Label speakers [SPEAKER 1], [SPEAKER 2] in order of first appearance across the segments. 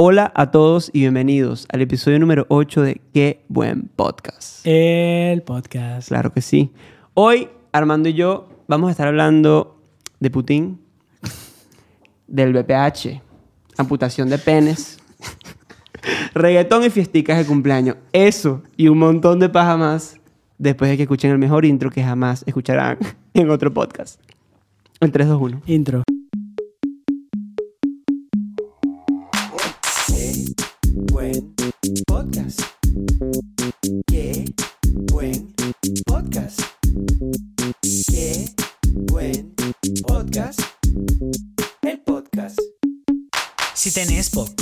[SPEAKER 1] Hola a todos y bienvenidos al episodio número 8 de Qué buen podcast.
[SPEAKER 2] El podcast.
[SPEAKER 1] Claro que sí. Hoy Armando y yo vamos a estar hablando de Putin, del BPH, amputación de penes, reggaetón y fiesticas de cumpleaños. Eso y un montón de paja más después de que escuchen el mejor intro que jamás escucharán en otro podcast. En 3, 2, 1.
[SPEAKER 2] Intro.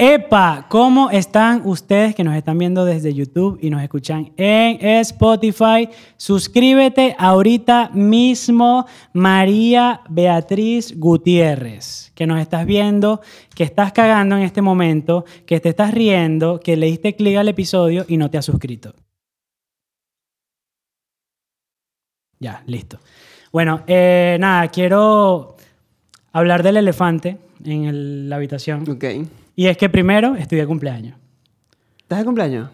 [SPEAKER 2] ¡Epa! ¿Cómo están ustedes que nos están viendo desde YouTube y nos escuchan en Spotify? Suscríbete ahorita mismo, María Beatriz Gutiérrez, que nos estás viendo, que estás cagando en este momento, que te estás riendo, que le diste clic al episodio y no te has suscrito. Ya, listo. Bueno, eh, nada, quiero hablar del elefante en la habitación.
[SPEAKER 1] Ok.
[SPEAKER 2] Y es que primero estoy de cumpleaños.
[SPEAKER 1] ¿Estás de cumpleaños?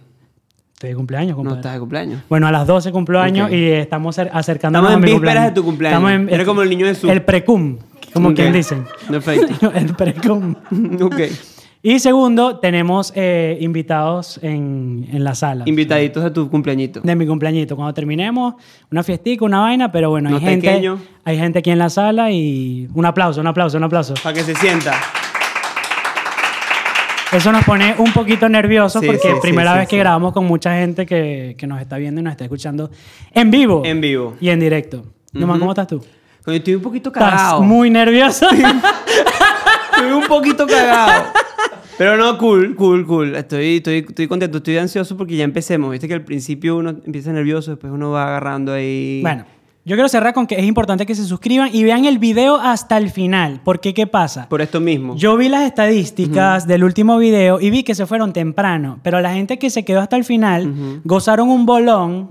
[SPEAKER 2] Estoy de cumpleaños,
[SPEAKER 1] No
[SPEAKER 2] compadre.
[SPEAKER 1] estás de cumpleaños.
[SPEAKER 2] Bueno, a las 12 cumplo años
[SPEAKER 1] Ok.
[SPEAKER 2] y estamos cer- acercándonos
[SPEAKER 1] Estamos en
[SPEAKER 2] a mi
[SPEAKER 1] vísperas
[SPEAKER 2] cumpleaños.
[SPEAKER 1] de tu cumpleaños.
[SPEAKER 2] Estamos en-
[SPEAKER 1] Eres como el niño Jesús.
[SPEAKER 2] El precum, como quien dicen.
[SPEAKER 1] Perfecto.
[SPEAKER 2] el precum.
[SPEAKER 1] ok.
[SPEAKER 2] Y segundo, tenemos eh, invitados en, en la sala.
[SPEAKER 1] Invitaditos a tu cumpleañito.
[SPEAKER 2] de mi cumpleañito. Cuando terminemos, una fiestica, una vaina, pero bueno, hay
[SPEAKER 1] Unos
[SPEAKER 2] gente, hay gente aquí en la sala y un aplauso, un aplauso, un aplauso.
[SPEAKER 1] Para que se sienta.
[SPEAKER 2] Eso nos pone un poquito nerviosos
[SPEAKER 1] Sí,
[SPEAKER 2] porque es
[SPEAKER 1] sí,
[SPEAKER 2] primera
[SPEAKER 1] sí,
[SPEAKER 2] vez que grabamos con mucha gente que, que nos está viendo y nos está escuchando en vivo.
[SPEAKER 1] En vivo.
[SPEAKER 2] Y en directo. Nomás, ¿cómo estás tú?
[SPEAKER 1] Coño, Estoy un poquito
[SPEAKER 2] Estás
[SPEAKER 1] cagado.
[SPEAKER 2] muy nervioso.
[SPEAKER 1] Estoy un poquito cagado. Pero no, cool, cool, cool. Estoy, estoy, estoy contento, estoy ansioso porque ya empecemos. Viste que al principio uno empieza nervioso, después uno va agarrando ahí.
[SPEAKER 2] bueno, yo quiero cerrar con que es importante que se suscriban y vean el video hasta el final. Porque, ¿qué pasa?
[SPEAKER 1] Por esto mismo.
[SPEAKER 2] Yo vi las estadísticas del último video y vi que se fueron temprano, pero la gente que se quedó hasta el final gozaron un bolón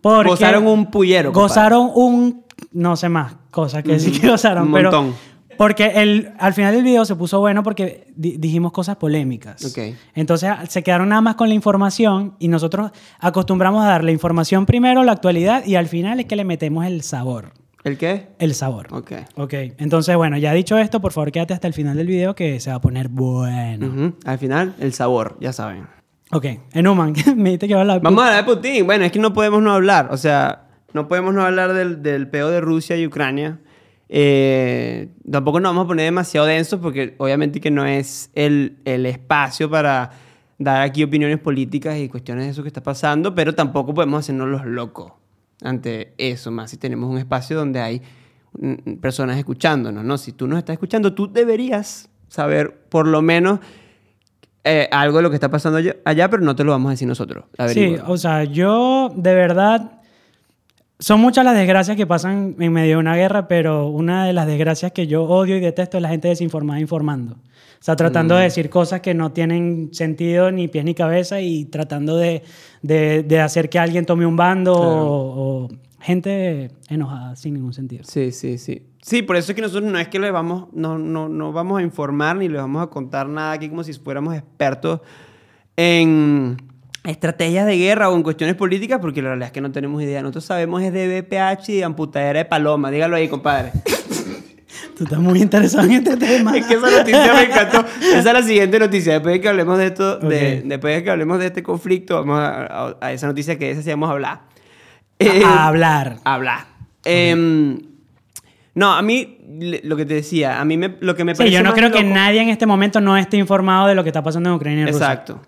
[SPEAKER 2] porque
[SPEAKER 1] Gozaron un pullero.
[SPEAKER 2] gozaron un no sé más cosas que sí que gozaron,
[SPEAKER 1] Un
[SPEAKER 2] pero
[SPEAKER 1] montón.
[SPEAKER 2] Porque el, al final del video se puso bueno porque di- dijimos cosas polémicas.
[SPEAKER 1] Ok.
[SPEAKER 2] Entonces se quedaron nada más con la información y nosotros acostumbramos a dar la información primero, la actualidad y al final es que le metemos el sabor.
[SPEAKER 1] ¿El qué?
[SPEAKER 2] El sabor.
[SPEAKER 1] Ok.
[SPEAKER 2] Ok, entonces bueno, ya dicho esto, por favor quédate hasta el final del video que se va a poner bueno.
[SPEAKER 1] Ujú. Al final, el sabor, ya saben.
[SPEAKER 2] Ok, Enuman, me dijiste que iba a hablar.
[SPEAKER 1] Vamos a hablar de Putin. Bueno, es que no podemos no hablar. O sea, no podemos no hablar del, del peo de Rusia y Ucrania. Eh, tampoco nos vamos a poner demasiado densos porque obviamente que no es el, el espacio para dar aquí opiniones políticas y cuestiones de eso que está pasando, pero tampoco podemos hacernos los locos ante eso, más si tenemos un espacio donde hay mm, personas escuchándonos, ¿no? Si tú nos estás escuchando, tú deberías saber por lo menos eh, algo de lo que está pasando allá, pero no te lo vamos a decir nosotros.
[SPEAKER 2] Sí,
[SPEAKER 1] Averigua.
[SPEAKER 2] o sea, yo de verdad... Son muchas las desgracias que pasan en medio de una guerra, pero una de las desgracias que yo odio y detesto es la gente desinformada informando. O sea, tratando
[SPEAKER 1] Mm.
[SPEAKER 2] de decir cosas que no tienen sentido ni pies ni cabeza y tratando de, de- de hacer que alguien tome un bando
[SPEAKER 1] Claro.
[SPEAKER 2] o, o gente enojada sin ningún sentido.
[SPEAKER 1] Sí, sí, sí. Sí, por eso es que nosotros no es que les vamos, no, no, no vamos a informar ni les vamos a contar nada aquí como si fuéramos expertos en estrategias de guerra o en cuestiones políticas, porque la realidad es que no tenemos idea. Nosotros sabemos es de BPH y de amputadera de paloma. Dígalo ahí, compadre.
[SPEAKER 2] Tú estás muy interesado en este tema.
[SPEAKER 1] es que esa noticia me encantó. Esa es la siguiente noticia. Después de que hablemos de esto, de- después de que hablemos de este conflicto, vamos a, a- a esa noticia que esa sí vamos a hablar. Eh,
[SPEAKER 2] a hablar.
[SPEAKER 1] hablar. Em, no, a mí, lo que te decía, a mí me, lo que me
[SPEAKER 2] Sí,
[SPEAKER 1] parece
[SPEAKER 2] yo no creo que nadie en este momento no esté informado de lo que está pasando en Ucrania y Rusia.
[SPEAKER 1] Exacto.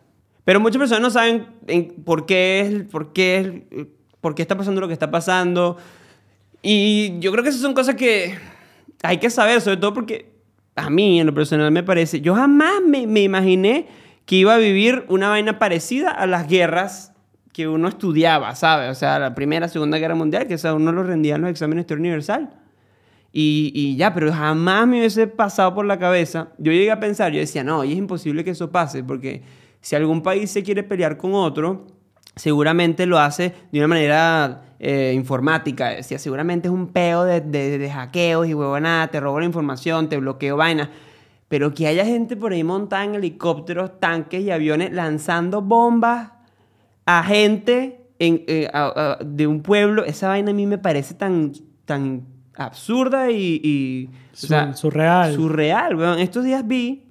[SPEAKER 1] Pero muchas personas no saben en- por qué es, por qué es, por qué está pasando lo que está pasando. Y yo creo que esas son cosas que hay que saber, sobre todo porque a mí en lo personal me parece, yo jamás me, me imaginé que iba a vivir una vaina parecida a las guerras que uno estudiaba, ¿sabes? O sea, la Primera, Segunda Guerra Mundial, que o sea, uno lo rendía en los exámenes de historia universal. Y, y ya, pero jamás me hubiese pasado por la cabeza. Yo llegué a pensar, yo decía, no, y es imposible que eso pase, porque si algún país se quiere pelear con otro, seguramente lo hace de una manera eh, informática. Decía, seguramente es un peo de, de, de hackeos y huevonada, te robo la información, te bloqueo vainas. Pero que haya gente por ahí montada en helicópteros, tanques y aviones lanzando bombas a gente en- eh, a- a- de un pueblo, esa vaina a mí me parece tan, tan absurda y... y, o
[SPEAKER 2] Su-
[SPEAKER 1] sea,
[SPEAKER 2] surreal.
[SPEAKER 1] Surreal, weón. Estos días vi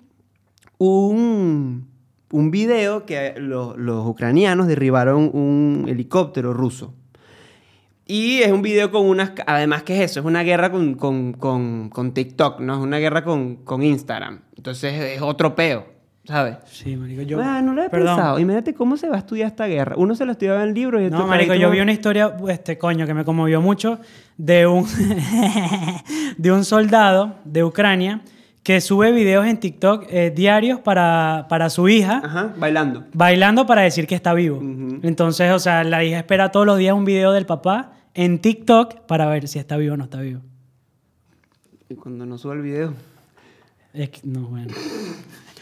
[SPEAKER 1] un, un video que los, los ucranianos derribaron un helicóptero ruso. Y es un video con unas... Además, ¿qué es eso? Es una guerra con, con, con, con TikTok, ¿no? Es una guerra con, con Instagram. Entonces es otro peo, ¿sabes?
[SPEAKER 2] Sí, marico, yo...
[SPEAKER 1] Ah, no lo he
[SPEAKER 2] Perdón.
[SPEAKER 1] pensado. Imagínate cómo se va a estudiar esta guerra. Uno se lo estudiaba en el libro y
[SPEAKER 2] No, marico, yo vi una historia, este coño, que me conmovió mucho de un, de un soldado de Ucrania que sube videos en TikTok eh, diarios para, para su hija,
[SPEAKER 1] Ajá, bailando.
[SPEAKER 2] bailando para decir que está vivo. Entonces, o sea, la hija espera todos los días un video del papá en TikTok para ver si está vivo o no está vivo.
[SPEAKER 1] Y cuando no sube el video.
[SPEAKER 2] Es que, no, bueno.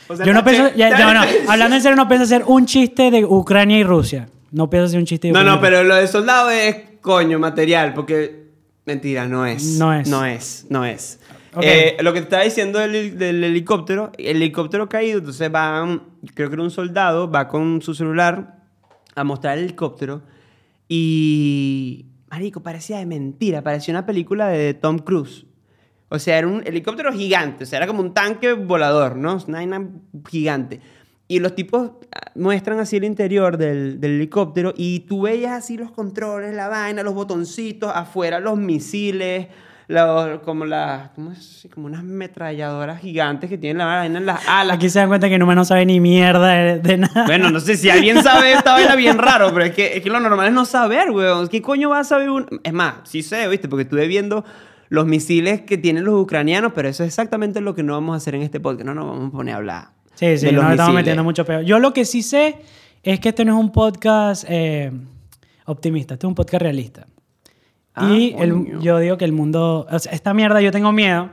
[SPEAKER 1] O sea,
[SPEAKER 2] Yo no pienso, ya, no, no, hablando en serio, no pienso hacer un chiste de Ucrania y Rusia. No pienso hacer un chiste de
[SPEAKER 1] No,
[SPEAKER 2] Ucrania
[SPEAKER 1] no,
[SPEAKER 2] Rusia.
[SPEAKER 1] pero lo de soldado es coño, material, porque mentira, no es.
[SPEAKER 2] No es.
[SPEAKER 1] No es, no es. Eh, lo que te estaba diciendo del, del helicóptero, el helicóptero caído, entonces va, un- creo que era un soldado, va con su celular a mostrar el helicóptero y, marico, parecía de mentira, parecía una película de Tom Cruise. O sea, era un helicóptero gigante, o sea, era como un tanque volador, ¿no? Una gigante. Y los tipos ah, muestran así el interior del, del helicóptero y tú veías así los controles, la vaina, los botoncitos, afuera los misiles, los- como, las, ¿cómo es? como unas metralladoras gigantes que tienen la vaina en las alas.
[SPEAKER 2] Aquí se dan cuenta que Numa no sabe ni mierda de, de nada.
[SPEAKER 1] Bueno, no sé si alguien sabe esta vaina bien raro, pero es que, es que lo normal es no saber, weón. ¿Qué coño va a saber un...? Es más, sí sé, ¿viste? Porque estuve viendo los misiles que tienen los ucranianos, pero eso es exactamente lo que no vamos a hacer en este podcast. No nos vamos a poner a hablar.
[SPEAKER 2] Sí, sí, nos estamos metiendo mucho peor. Yo lo que sí sé es que este no es un podcast eh, optimista, este es un podcast realista.
[SPEAKER 1] Ah,
[SPEAKER 2] y el- yo digo que el mundo, o sea, esta mierda yo tengo miedo,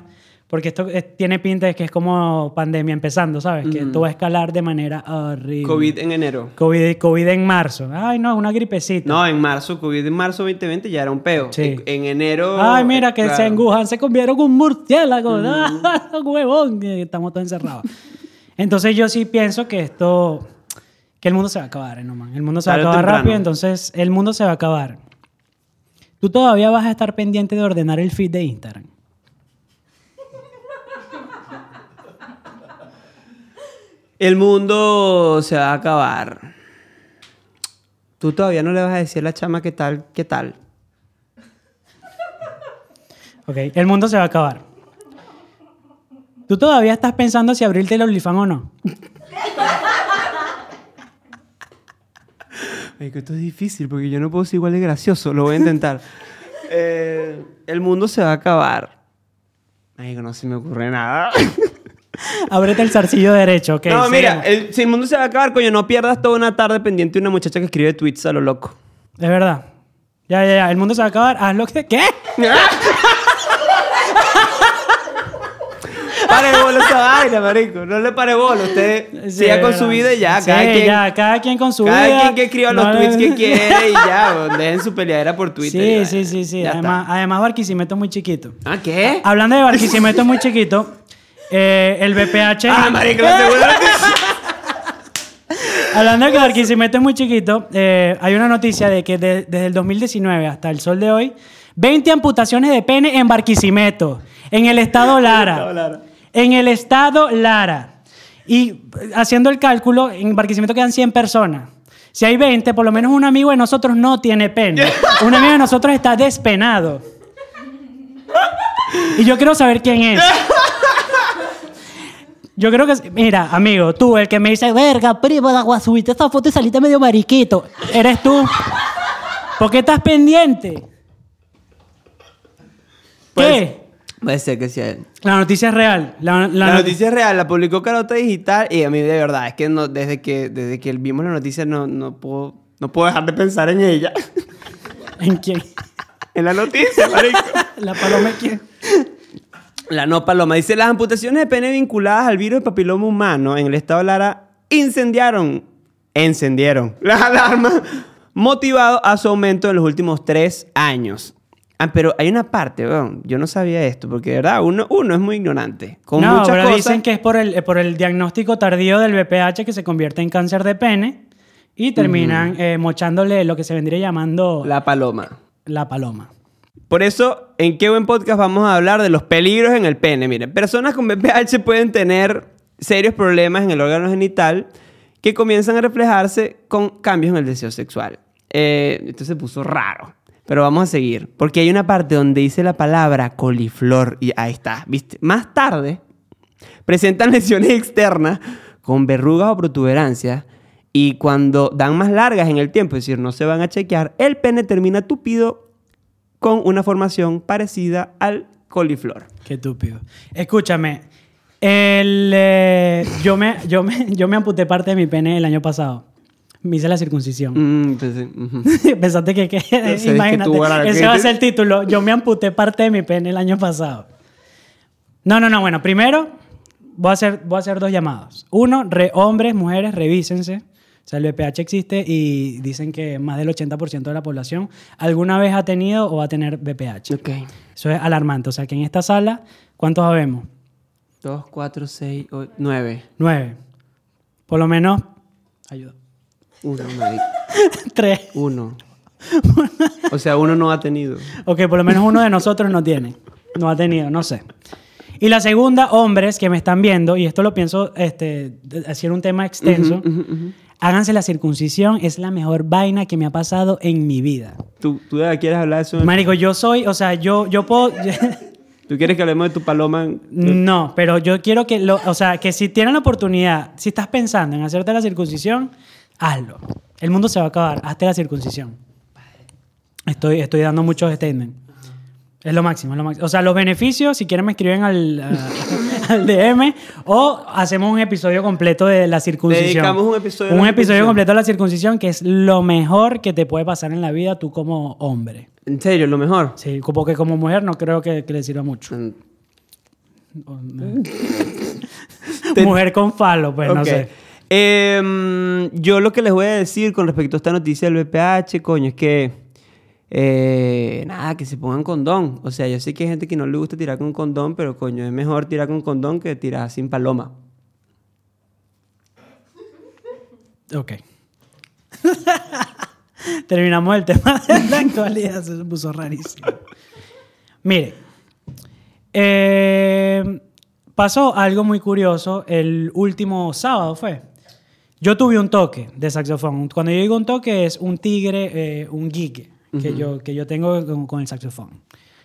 [SPEAKER 2] porque esto es- tiene pinta de que es como pandemia empezando, ¿sabes? Que esto va a escalar de manera horrible.
[SPEAKER 1] COVID en enero.
[SPEAKER 2] COVID, COVID en marzo. Ay, no, una gripecita.
[SPEAKER 1] No, en marzo, COVID en marzo 2020 ya era un peo.
[SPEAKER 2] Sí.
[SPEAKER 1] En, en enero...
[SPEAKER 2] Ay, mira, que
[SPEAKER 1] claro.
[SPEAKER 2] se en Wuhan se comieron un murciélago. ¡Ah, huevón! Estamos todos encerrados. Entonces yo sí pienso que esto... Que el mundo se va a acabar, ¿no, man? El mundo se va a acabar
[SPEAKER 1] temprano.
[SPEAKER 2] rápido, entonces el mundo se va a acabar. Tú todavía vas a estar pendiente de ordenar el feed de Instagram.
[SPEAKER 1] El mundo se va a acabar. Tú todavía no le vas a decir a la chama qué tal, qué tal.
[SPEAKER 2] Ok, el mundo se va a acabar. ¿Tú todavía estás pensando si abrirte el OnlyFans o no?
[SPEAKER 1] Marico, esto es difícil porque yo no puedo ser igual de gracioso. Lo voy a intentar. Eh, el mundo se va a acabar. Marico, no se me ocurre nada.
[SPEAKER 2] Ábrete el zarcillo derecho, ok.
[SPEAKER 1] no, mira, el- si el mundo se va a acabar, coño, no pierdas toda una tarde pendiente de una muchacha que escribe tweets a lo loco.
[SPEAKER 2] Es verdad. Ya, ya, ya. El mundo se va a acabar. Haz lo que... ¿Qué?
[SPEAKER 1] Pare bola esa vaina, marico. No le pare bola. Usted
[SPEAKER 2] Sí,
[SPEAKER 1] siga con su vida y ya.
[SPEAKER 2] Sí,
[SPEAKER 1] cada quien,
[SPEAKER 2] ya, cada quien con su
[SPEAKER 1] cada
[SPEAKER 2] vida.
[SPEAKER 1] quien que escriba los
[SPEAKER 2] No,
[SPEAKER 1] tweets que quiere y ya. Dejen su peleadera por Twitter. y
[SPEAKER 2] Sí,
[SPEAKER 1] vaina.
[SPEAKER 2] sí, sí, sí.
[SPEAKER 1] Ya
[SPEAKER 2] Además,
[SPEAKER 1] está.
[SPEAKER 2] además Barquisimeto es muy chiquito.
[SPEAKER 1] ¿Ah, qué?
[SPEAKER 2] Hablando de Barquisimeto es muy chiquito, eh, el BPH...
[SPEAKER 1] Ah, marico, la segunda
[SPEAKER 2] Hablando de que Barquisimeto es muy chiquito, eh, hay una noticia de que de- desde el 2019 hasta el sol de hoy, 20 amputaciones de pene en Barquisimeto, en el estado Lara. En el estado Lara. Y haciendo el cálculo, en Barquisimeto quedan 100 personas. Si hay 20, por lo menos un amigo de nosotros no tiene pene. Un amigo de nosotros está despenado. Y yo quiero saber quién es. Yo creo que, mira, amigo, tú, el que me dice, verga, primo, de agua, subiste esta foto y saliste medio mariquito. Eres tú. ¿Por qué estás pendiente?
[SPEAKER 1] Pues,
[SPEAKER 2] ¿Qué?
[SPEAKER 1] Puede ser que sea él.
[SPEAKER 2] La noticia es real. La,
[SPEAKER 1] La,
[SPEAKER 2] la noti-
[SPEAKER 1] noticia es real, la publicó Carota Digital y a mí de verdad es que no, desde que desde que vimos la noticia no, no puedo no puedo dejar de pensar en ella.
[SPEAKER 2] ¿En quién?
[SPEAKER 1] en la noticia, marico.
[SPEAKER 2] ¿La paloma quién?
[SPEAKER 1] La no paloma dice las amputaciones de pene vinculadas al virus de papiloma humano en el estado de Lara incendiaron, encendieron las alarmas motivado a su aumento en los últimos tres años. Ah, pero hay una parte, yo no sabía esto, porque de verdad uno, uno es muy ignorante. Con
[SPEAKER 2] no,
[SPEAKER 1] muchas
[SPEAKER 2] pero
[SPEAKER 1] cosas.
[SPEAKER 2] dicen que es por el, por el diagnóstico tardío del BPH que se convierte en cáncer de pene y terminan eh, mochándole lo que se vendría llamando la,
[SPEAKER 1] La paloma.
[SPEAKER 2] paloma.
[SPEAKER 1] Por eso, en Qué Buen Podcast vamos a hablar de los peligros en el pene. Miren, personas con BPH pueden tener serios problemas en el órgano genital que comienzan a reflejarse con cambios en el deseo sexual. Eh, esto se puso raro, pero vamos a seguir. Porque hay una parte donde dice la palabra coliflor y ahí está, ¿viste? Más tarde, presentan lesiones externas con verrugas o protuberancias y cuando dan más largas en el tiempo, es decir, no se van a chequear, el pene termina tupido con una formación parecida al coliflor.
[SPEAKER 2] Qué estúpido. Escúchame, el, eh, yo, me, yo, me, yo me amputé parte de mi pene el año pasado. Me hice la circuncisión.
[SPEAKER 1] Mm, ujú.
[SPEAKER 2] Pensaste que, que
[SPEAKER 1] sé, es que
[SPEAKER 2] imagínate, ese
[SPEAKER 1] ¿qué
[SPEAKER 2] va a ser el título. Yo me amputé parte de mi pene el año pasado. No, no, no. Bueno, primero voy a hacer, voy a hacer dos llamados. Uno, re- hombres, mujeres, revísense. O sea, el VPH existe y dicen que más del 80% de la población alguna vez ha tenido o va a tener VPH.
[SPEAKER 1] Ok.
[SPEAKER 2] Eso es alarmante. O sea, que en esta sala, ¿cuántos habemos?
[SPEAKER 1] Dos, cuatro, seis, ocho, nueve.
[SPEAKER 2] Nueve. Por lo menos, ayuda.
[SPEAKER 1] Uno, marico.
[SPEAKER 2] Tres.
[SPEAKER 1] Uno. O sea, uno no ha tenido.
[SPEAKER 2] Ok, por lo menos uno de nosotros no tiene. No ha tenido, no sé. Y la segunda, hombres que me están viendo, y esto lo pienso este, hacer un tema extenso, háganse la circuncisión, es la mejor vaina que me ha pasado en mi vida.
[SPEAKER 1] ¿Tú, tú quieres hablar de eso?
[SPEAKER 2] Marico, yo soy, o sea, yo, yo puedo...
[SPEAKER 1] ¿Tú quieres que hablemos de tu paloma?
[SPEAKER 2] no, pero yo quiero que, lo, o sea, que si tienen la oportunidad, si estás pensando en hacerte la circuncisión, hazlo. El mundo se va a acabar, hazte la circuncisión. Estoy, estoy dando muchos statements. Es lo máximo, es lo máximo. O sea, los beneficios, si quieren me escriben al, a- al DM o hacemos un episodio completo de la circuncisión.
[SPEAKER 1] Dedicamos un episodio
[SPEAKER 2] Un episodio completo de la circuncisión, que es lo mejor que te puede pasar en la vida tú como hombre.
[SPEAKER 1] En serio, lo mejor.
[SPEAKER 2] Sí, porque como mujer no creo que, que le sirva mucho.
[SPEAKER 1] Mm,
[SPEAKER 2] Mujer con falo, pues no sé.
[SPEAKER 1] Em, yo lo que les voy a decir con respecto a esta noticia del VPH, coño, es que. eh, nada, que se pongan condón. O sea, yo sé que hay gente que no le gusta tirar con condón, pero coño, es mejor tirar con condón que tirar sin paloma.
[SPEAKER 2] Ok. Terminamos el tema de la actualidad. Se puso rarísimo. Mire. eh, pasó algo muy curioso el último sábado, ¿fue? Yo tuve un toque de saxofón. Cuando yo digo un toque es un tigre, eh, un gig que, yo, que yo tengo con, con el saxofón.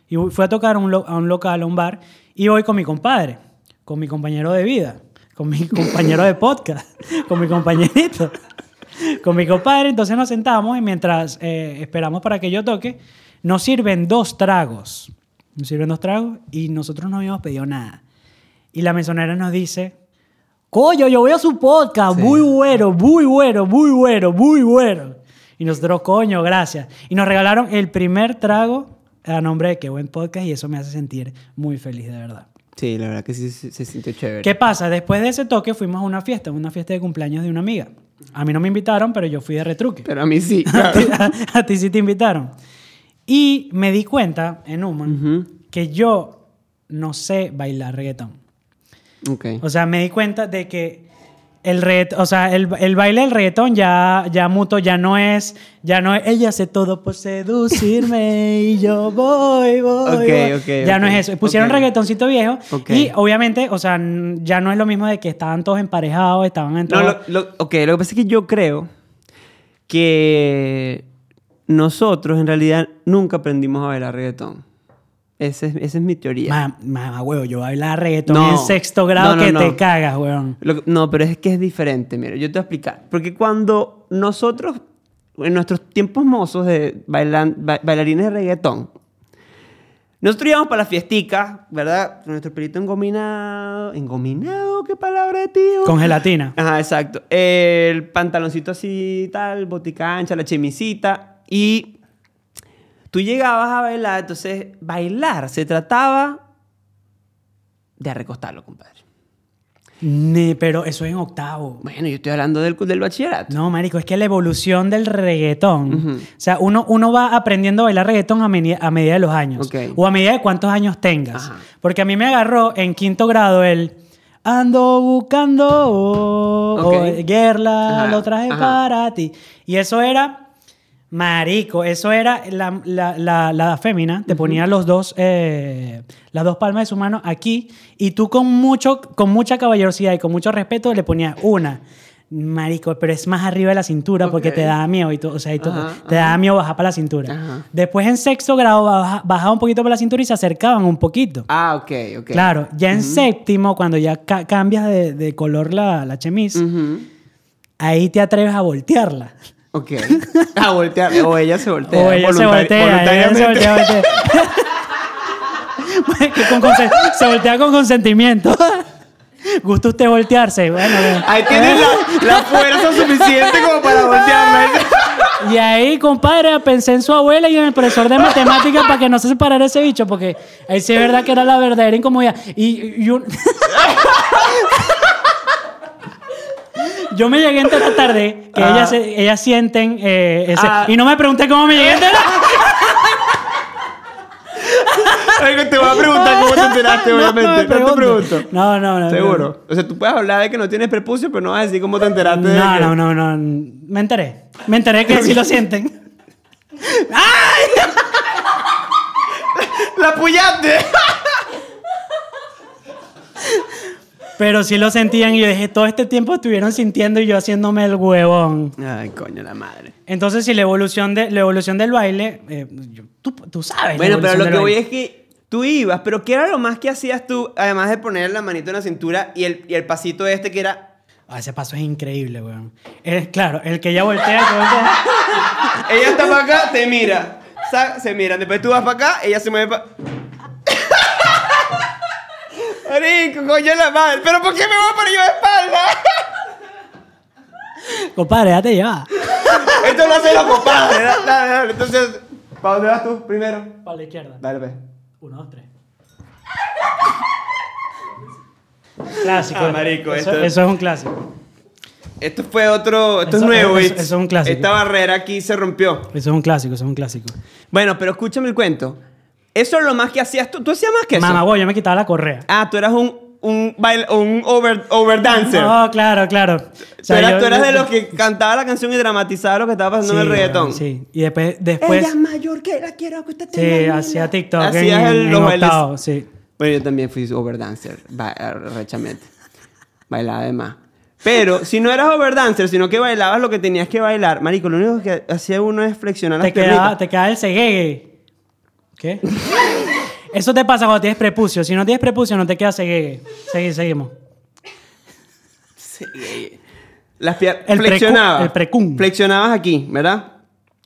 [SPEAKER 2] Y fui a tocar a un, lo- a un local, a un bar, y voy con mi compadre, con mi compañero de vida, con mi compañero de podcast, con mi compañerito, con mi compadre. Entonces nos sentamos y mientras eh, esperamos para que yo toque, nos sirven dos tragos. Nos sirven dos tragos y nosotros no habíamos pedido nada. Y la mesonera nos dice, coño, yo voy a su podcast, muy bueno, muy bueno, muy bueno, muy bueno. Y nosotros, coño, gracias. Y nos regalaron el primer trago a nombre de Qué Buen Podcast y eso me hace sentir muy feliz, de verdad.
[SPEAKER 1] Sí, la verdad que sí se, se sintió chévere.
[SPEAKER 2] ¿Qué pasa? Después de ese toque fuimos a una fiesta, una fiesta de cumpleaños de una amiga. A mí no me invitaron, pero yo fui de retruque.
[SPEAKER 1] Pero a mí sí.
[SPEAKER 2] a, ti, a- a ti sí te invitaron. Y me di cuenta en Human
[SPEAKER 1] Ujú.
[SPEAKER 2] que yo no sé bailar reggaetón.
[SPEAKER 1] Ok.
[SPEAKER 2] O sea, me di cuenta de que el reggaetón, o sea, el, el baile del reggaetón ya, ya muto, ya no es, ya no es, ella hace todo por seducirme y yo voy, voy.
[SPEAKER 1] Ok,
[SPEAKER 2] voy".
[SPEAKER 1] ok,
[SPEAKER 2] Ya no es eso. Pusieron reggaetoncito viejo y obviamente, o sea, ya no es lo mismo de que estaban todos emparejados, estaban en todo.
[SPEAKER 1] No, lo, lo- ok, lo que pasa es que yo creo que nosotros en realidad nunca aprendimos a bailar reggaetón. Ese es- esa es mi teoría.
[SPEAKER 2] Mamá, huevo, yo bailaba reggaetón
[SPEAKER 1] No.
[SPEAKER 2] en sexto grado
[SPEAKER 1] No, no,
[SPEAKER 2] que te cagas, huevón.
[SPEAKER 1] Lo no, pero es que es diferente, mira, yo te voy a explicar. Porque cuando nosotros, en nuestros tiempos mozos de bailan- ba- bailarines de reggaetón, Nosotros íbamos para la fiestica, ¿verdad? Nuestro pelito engominado. ¿Engominado? ¿Qué palabra, tío?
[SPEAKER 2] Con gelatina.
[SPEAKER 1] Ajá, exacto. El pantaloncito así, tal, boticancha, la chemisita. Y tú llegabas a bailar, entonces bailar se trataba de recostarlo, compadre.
[SPEAKER 2] Ne, pero eso es en octavo.
[SPEAKER 1] Bueno, yo estoy hablando del, del bachillerato.
[SPEAKER 2] No, marico, es que la evolución del reggaetón. O sea, uno, uno va aprendiendo a bailar reggaetón a, medida de los años. O a medida de cuántos años tengas.
[SPEAKER 1] Ajá.
[SPEAKER 2] Porque a mí me agarró en quinto grado el... Ando buscando
[SPEAKER 1] Ok.
[SPEAKER 2] o Guerla,
[SPEAKER 1] Ajá,
[SPEAKER 2] lo traje
[SPEAKER 1] ajá.
[SPEAKER 2] para ti. Y eso era... Marico, eso era la, la, la, la fémina, te ponía los dos, eh, las dos palmas de su mano aquí y tú con, mucho, con mucha caballerosidad y con mucho respeto le ponías una. Marico, pero es más arriba de la cintura porque te daba miedo y todo, o sea, y todo-
[SPEAKER 1] Ajá,
[SPEAKER 2] te daba miedo bajar para la cintura.
[SPEAKER 1] Ajá.
[SPEAKER 2] Después en sexto grado baja- bajaba un poquito para la cintura y se acercaban un poquito.
[SPEAKER 1] Ah, ok, ok.
[SPEAKER 2] Claro, ya en séptimo, cuando ya ca- cambias de, de color la, la chemise, ahí te atreves a voltearla.
[SPEAKER 1] Ok. A voltear. O ella se voltea.
[SPEAKER 2] O ella se voltea, ella se voltea, con consen- se voltea con consentimiento. ¿Gusta usted voltearse? Bueno, bueno.
[SPEAKER 1] Ahí tienes la, la fuerza suficiente como para voltearla.
[SPEAKER 2] Y ahí, compadre, pensé en su abuela y en el profesor de matemáticas para que no se separara ese bicho, porque ahí sí es verdad que era la verdadera incomodidad. Y, y un- Yo me llegué a enterar tarde que
[SPEAKER 1] Ah.
[SPEAKER 2] ellas, ellas sienten eh, ese...
[SPEAKER 1] Ah.
[SPEAKER 2] Y no me pregunté cómo me llegué a enterar.
[SPEAKER 1] Te voy a preguntar cómo te enteraste,
[SPEAKER 2] No,
[SPEAKER 1] obviamente.
[SPEAKER 2] me
[SPEAKER 1] No, te
[SPEAKER 2] pregunte.
[SPEAKER 1] pregunto.
[SPEAKER 2] No, no, no.
[SPEAKER 1] Seguro. O sea, tú puedes hablar de que no tienes prepucio, pero no vas a decir cómo te enteraste de
[SPEAKER 2] No,
[SPEAKER 1] que-
[SPEAKER 2] no, no, no. Me enteré. Me enteré que sí lo sienten.
[SPEAKER 1] ¡La apoyaste!
[SPEAKER 2] Pero sí lo sentían y yo dije, todo este tiempo estuvieron sintiendo y yo haciéndome el huevón.
[SPEAKER 1] Ay, coño, la madre.
[SPEAKER 2] Entonces, si la evolución, de, la evolución del baile, eh, yo- tú, tú sabes. la
[SPEAKER 1] Bueno, pero
[SPEAKER 2] evolución
[SPEAKER 1] lo
[SPEAKER 2] del
[SPEAKER 1] que voy
[SPEAKER 2] baile.
[SPEAKER 1] es que tú ibas, pero ¿qué era lo más que hacías tú, además de poner la manito en la cintura y el, y el pasito este que era...
[SPEAKER 2] Ah, ese paso es increíble, weón. Es, claro, el que ya voltea, que voltea.
[SPEAKER 1] Ella está para acá, te mira. Sa- Se miran. Después tú vas para acá, ella se mueve para... Marico, coño la madre. ¿Pero por qué me voy a poner yo de espalda?
[SPEAKER 2] Compadre, ya te lleva.
[SPEAKER 1] Esto lo hace la compadre. Dale, dale, dale. Entonces, ¿para dónde vas tú primero?
[SPEAKER 2] Para la izquierda.
[SPEAKER 1] Dale, pues.
[SPEAKER 2] Uno, dos, tres. Clásico.
[SPEAKER 1] Ah, marico,
[SPEAKER 2] eso,
[SPEAKER 1] esto-
[SPEAKER 2] eso es un clásico.
[SPEAKER 1] Esto fue otro... Esto
[SPEAKER 2] Eso-
[SPEAKER 1] es nuevo,
[SPEAKER 2] eso- eso es un clásico.
[SPEAKER 1] Esta barrera aquí se rompió.
[SPEAKER 2] Eso es un clásico, eso es un clásico.
[SPEAKER 1] Bueno, pero escúchame el cuento. Eso es lo más que hacías tú. ¿Tú hacías más que eso?
[SPEAKER 2] Mamá, voy, yo me quitaba la correa.
[SPEAKER 1] Ah, tú eras un, un, bail- un over, over dancer.
[SPEAKER 2] No, claro, claro. O
[SPEAKER 1] tú
[SPEAKER 2] sea,
[SPEAKER 1] eras,
[SPEAKER 2] yo-
[SPEAKER 1] tú eras
[SPEAKER 2] yo-
[SPEAKER 1] de los que cantaba la canción y dramatizaba lo que estaba pasando en el
[SPEAKER 2] Sí,
[SPEAKER 1] reggaetón.
[SPEAKER 2] weón, Sí, y después... después
[SPEAKER 1] Ella es mayor que la quiero que usted
[SPEAKER 2] sí,
[SPEAKER 1] tenga
[SPEAKER 2] hacía
[SPEAKER 1] linda.
[SPEAKER 2] TikTok en,
[SPEAKER 1] Hacías el-
[SPEAKER 2] en
[SPEAKER 1] los bailes.
[SPEAKER 2] octavo, sí.
[SPEAKER 1] Bueno, yo también fui overdancer, ba- rechamente. Bailaba de más. Pero si no eras overdancer, sino que bailabas lo que tenías que bailar, marico, lo único que hacía uno es flexionar las
[SPEAKER 2] Te quedaba,
[SPEAKER 1] piernitas.
[SPEAKER 2] te quedaba el ceguegue. ¿Qué? Eso te pasa cuando tienes prepucio. Si no tienes prepucio, no te queda ceguegue. Segui- seguimos.
[SPEAKER 1] Sí. Las pier-
[SPEAKER 2] El precu-
[SPEAKER 1] flexionabas.
[SPEAKER 2] el precum.
[SPEAKER 1] Flexionabas aquí, ¿verdad?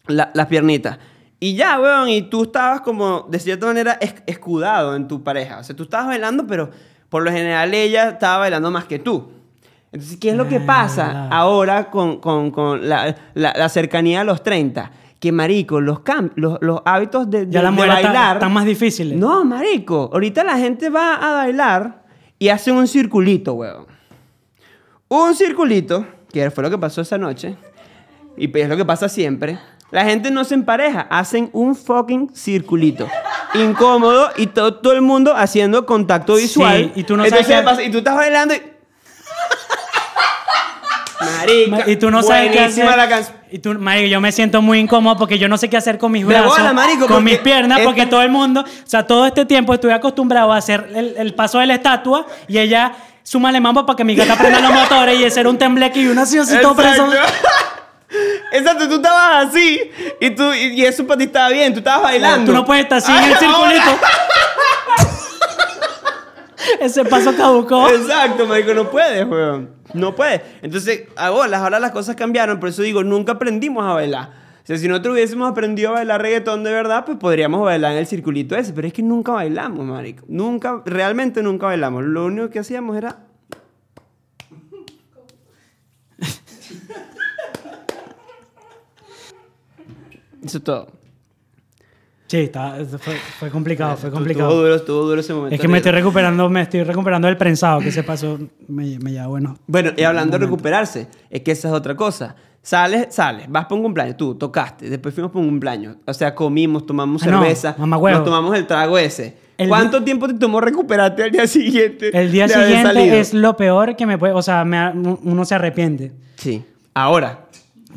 [SPEAKER 1] La- las piernitas. Y ya, weón, y tú estabas como, de cierta manera, es- escudado en tu pareja. O sea, tú estabas bailando, pero por lo general ella estaba bailando más que tú. Entonces, ¿qué es lo que pasa
[SPEAKER 2] Ah.
[SPEAKER 1] ahora con, con- con la, la- la cercanía a los 30? Que, marico, los, cam- los, los hábitos de, de-
[SPEAKER 2] Ya están-
[SPEAKER 1] bailar...
[SPEAKER 2] están más difíciles.
[SPEAKER 1] No, marico. Ahorita la gente va a bailar y hace un circulito, weón. Un circulito, que fue lo que pasó esa noche, y es lo que pasa siempre. La gente no se empareja, hacen un fucking circulito. Incómodo y to- todo el mundo haciendo contacto
[SPEAKER 2] Sí,
[SPEAKER 1] visual.
[SPEAKER 2] y tú no
[SPEAKER 1] Entonces
[SPEAKER 2] sabes qué-
[SPEAKER 1] pasa- y tú estás bailando y... Marica,
[SPEAKER 2] Y tú no sabes qué hacer.
[SPEAKER 1] la canción.
[SPEAKER 2] Y tú, marico, yo me siento muy incómodo porque yo no sé qué hacer con mis
[SPEAKER 1] De
[SPEAKER 2] brazos,
[SPEAKER 1] bola, marico,
[SPEAKER 2] con mis piernas, porque
[SPEAKER 1] esta-
[SPEAKER 2] todo el mundo, o sea, todo este tiempo estuve acostumbrado a hacer el, el paso de la estatua y ella súmale mambo para que mi gata prenda los motores y ese era un tembleque y una así, así todo preso.
[SPEAKER 1] Exacto. Tú estabas así y, tú, y, eso para ti estaba bien, tú estabas bailando.
[SPEAKER 2] Tú no puedes estar así en
[SPEAKER 1] Ay,
[SPEAKER 2] el circulito. Ese paso caducó.
[SPEAKER 1] Exacto, marico, no puedes, weón. No puedes. Entonces, a ahora las cosas cambiaron, por eso digo, nunca aprendimos a bailar. O sea, si nosotros hubiésemos aprendido a bailar reggaetón de verdad, pues podríamos bailar en el circulito ese. Pero es que nunca bailamos, marico. Nunca, realmente nunca bailamos. Lo único que hacíamos era... Eso es todo.
[SPEAKER 2] Sí, está, fue, fue complicado, fue
[SPEAKER 1] Estuvo
[SPEAKER 2] complicado.
[SPEAKER 1] duro, estuvo duro ese momento.
[SPEAKER 2] Es que me estoy recuperando, me estoy recuperando del prensado que se pasó, me, me lleva bueno.
[SPEAKER 1] Bueno, y hablando de recuperarse, es que esa es otra cosa. Sales, sales, vas por un cumpleaños, tú tocaste, después fuimos por un cumpleaños. O sea, comimos, tomamos
[SPEAKER 2] Ah, no,
[SPEAKER 1] cerveza,
[SPEAKER 2] mamahuevo.
[SPEAKER 1] nos tomamos el trago ese.
[SPEAKER 2] El
[SPEAKER 1] ¿Cuánto tiempo te tomó recuperarte al día siguiente?
[SPEAKER 2] El día siguiente es lo peor que me puede, o sea, me- uno se arrepiente.
[SPEAKER 1] Sí, ahora.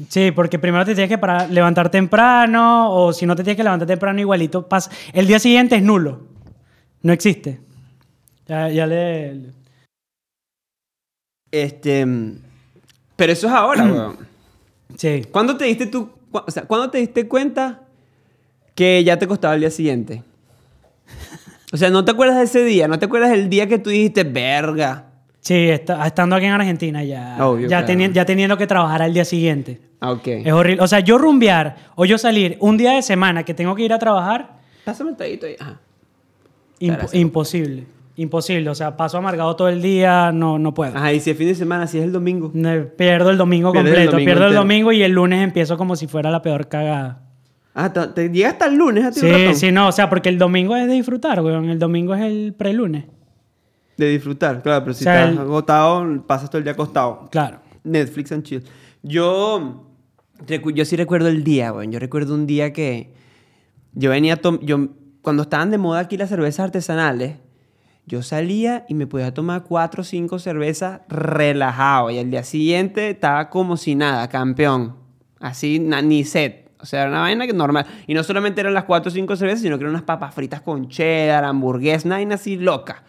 [SPEAKER 2] Sí, porque primero te tienes que parar- levantar temprano, o si no te tienes que levantar temprano, igualito pasa. El día siguiente es nulo. No existe. Ya, ya le.
[SPEAKER 1] Este. Pero eso es ahora, weón.
[SPEAKER 2] Sí.
[SPEAKER 1] ¿Cuándo te diste tú, cu- o sea, ¿cuándo te diste cuenta que ya te costaba el día siguiente? O sea, ¿no te acuerdas de ese día? ¿No te acuerdas del día que tú dijiste, verga?
[SPEAKER 2] Sí, está- estando aquí en Argentina ya.
[SPEAKER 1] Obvio,
[SPEAKER 2] ya,
[SPEAKER 1] claro.
[SPEAKER 2] teni- ya teniendo que trabajar al día siguiente.
[SPEAKER 1] Ah, ok.
[SPEAKER 2] Es horrible. O sea, yo rumbear o yo salir un día de semana que tengo que ir a trabajar,
[SPEAKER 1] Pásame el traguito ahí. Ajá.
[SPEAKER 2] imp- imposible. Imposible. O sea, paso amargado todo el día, no, no puedo.
[SPEAKER 1] Ajá, y si es fin de semana, si es el domingo.
[SPEAKER 2] Me Pierdo el domingo
[SPEAKER 1] Pierdes el
[SPEAKER 2] completo.
[SPEAKER 1] domingo
[SPEAKER 2] pierdo el domingo y el lunes empiezo como si fuera la peor cagada.
[SPEAKER 1] Ah, te, llega hasta el lunes a ti
[SPEAKER 2] Sí, sí, no. O sea, porque el domingo es de disfrutar, weón. El domingo es el prelunes.
[SPEAKER 1] De disfrutar, claro, pero si
[SPEAKER 2] O sea,
[SPEAKER 1] estás
[SPEAKER 2] el-
[SPEAKER 1] agotado, pasas todo el día acostado.
[SPEAKER 2] Claro.
[SPEAKER 1] Netflix and chill. Yo, yo sí recuerdo el día, weón. Yo recuerdo un día que yo venía, a yo cuando estaban de moda aquí las cervezas artesanales, yo salía y me podía tomar cuatro o cinco cervezas relajado y al día siguiente estaba como si nada, campeón. Así, ni sed. O sea, era una vaina que normal. Y no solamente eran las cuatro o cinco cervezas, sino que eran unas papas fritas con cheddar, hamburguesas, una vaina así loca.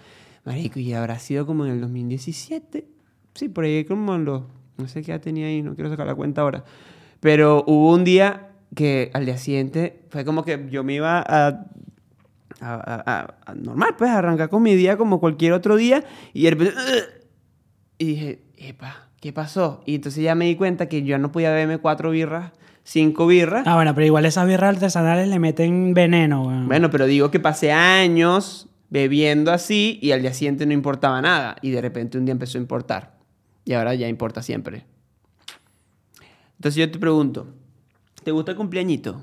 [SPEAKER 1] Marico, y habrá sido como en el 2017. Sí, por ahí como en los... No sé qué edad tenía ahí, no quiero sacar la cuenta ahora. Pero hubo un día que al día siguiente fue como que yo me iba a... a- a- a- normal, pues, arrancar con mi día como cualquier otro día. Y de repente... Y dije, epa, ¿qué pasó? Y entonces ya me di cuenta que yo no podía beberme cuatro birras, cinco birras.
[SPEAKER 2] Ah, bueno, pero igual esas birras artesanales le meten veneno, weón.
[SPEAKER 1] Bueno, pero digo que pasé años bebiendo así y al día siguiente no importaba nada. Y de repente un día empezó a importar. Y ahora ya importa siempre. Entonces yo te pregunto, ¿te gusta el cumpleañito?